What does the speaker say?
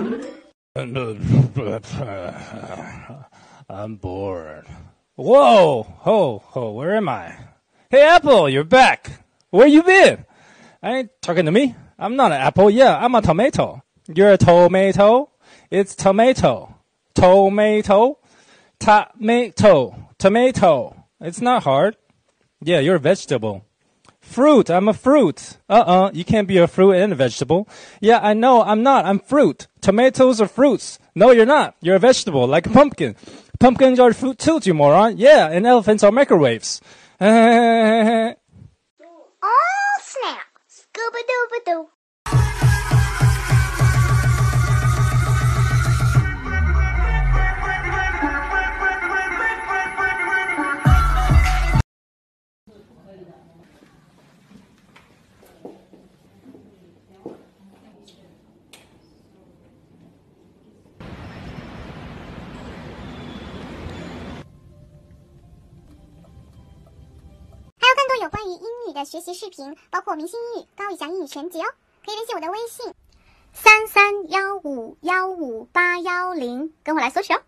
Uh, uh, I'm bored. Whoa! Ho, ho, where am I? Hey, Apple, you're back. Where you been? I ain't talking to me. I'm not an apple. Yeah, I'm a tomato. You're a tomato. It's tomato. Tomato. Tomato. Tomato. It's not hard. Yeah, you're a vegetable. Fruit. I'm a fruit. Uh-uh. You can't be a fruit and a vegetable. Yeah, I know. I'm not. I'm fruit. Tomatoes are fruits. No, you're not. You're a vegetable, like a pumpkin. Pumpkins are fruit too, you moron. Yeah, and elephants are microwaves. oh, snap. Scooba-dooba-doo. 关于英语的学习视频，包括明星英语、高以翔英语全集哦，可以联系我的微信：三三幺五幺五八幺零，跟我来索取哦。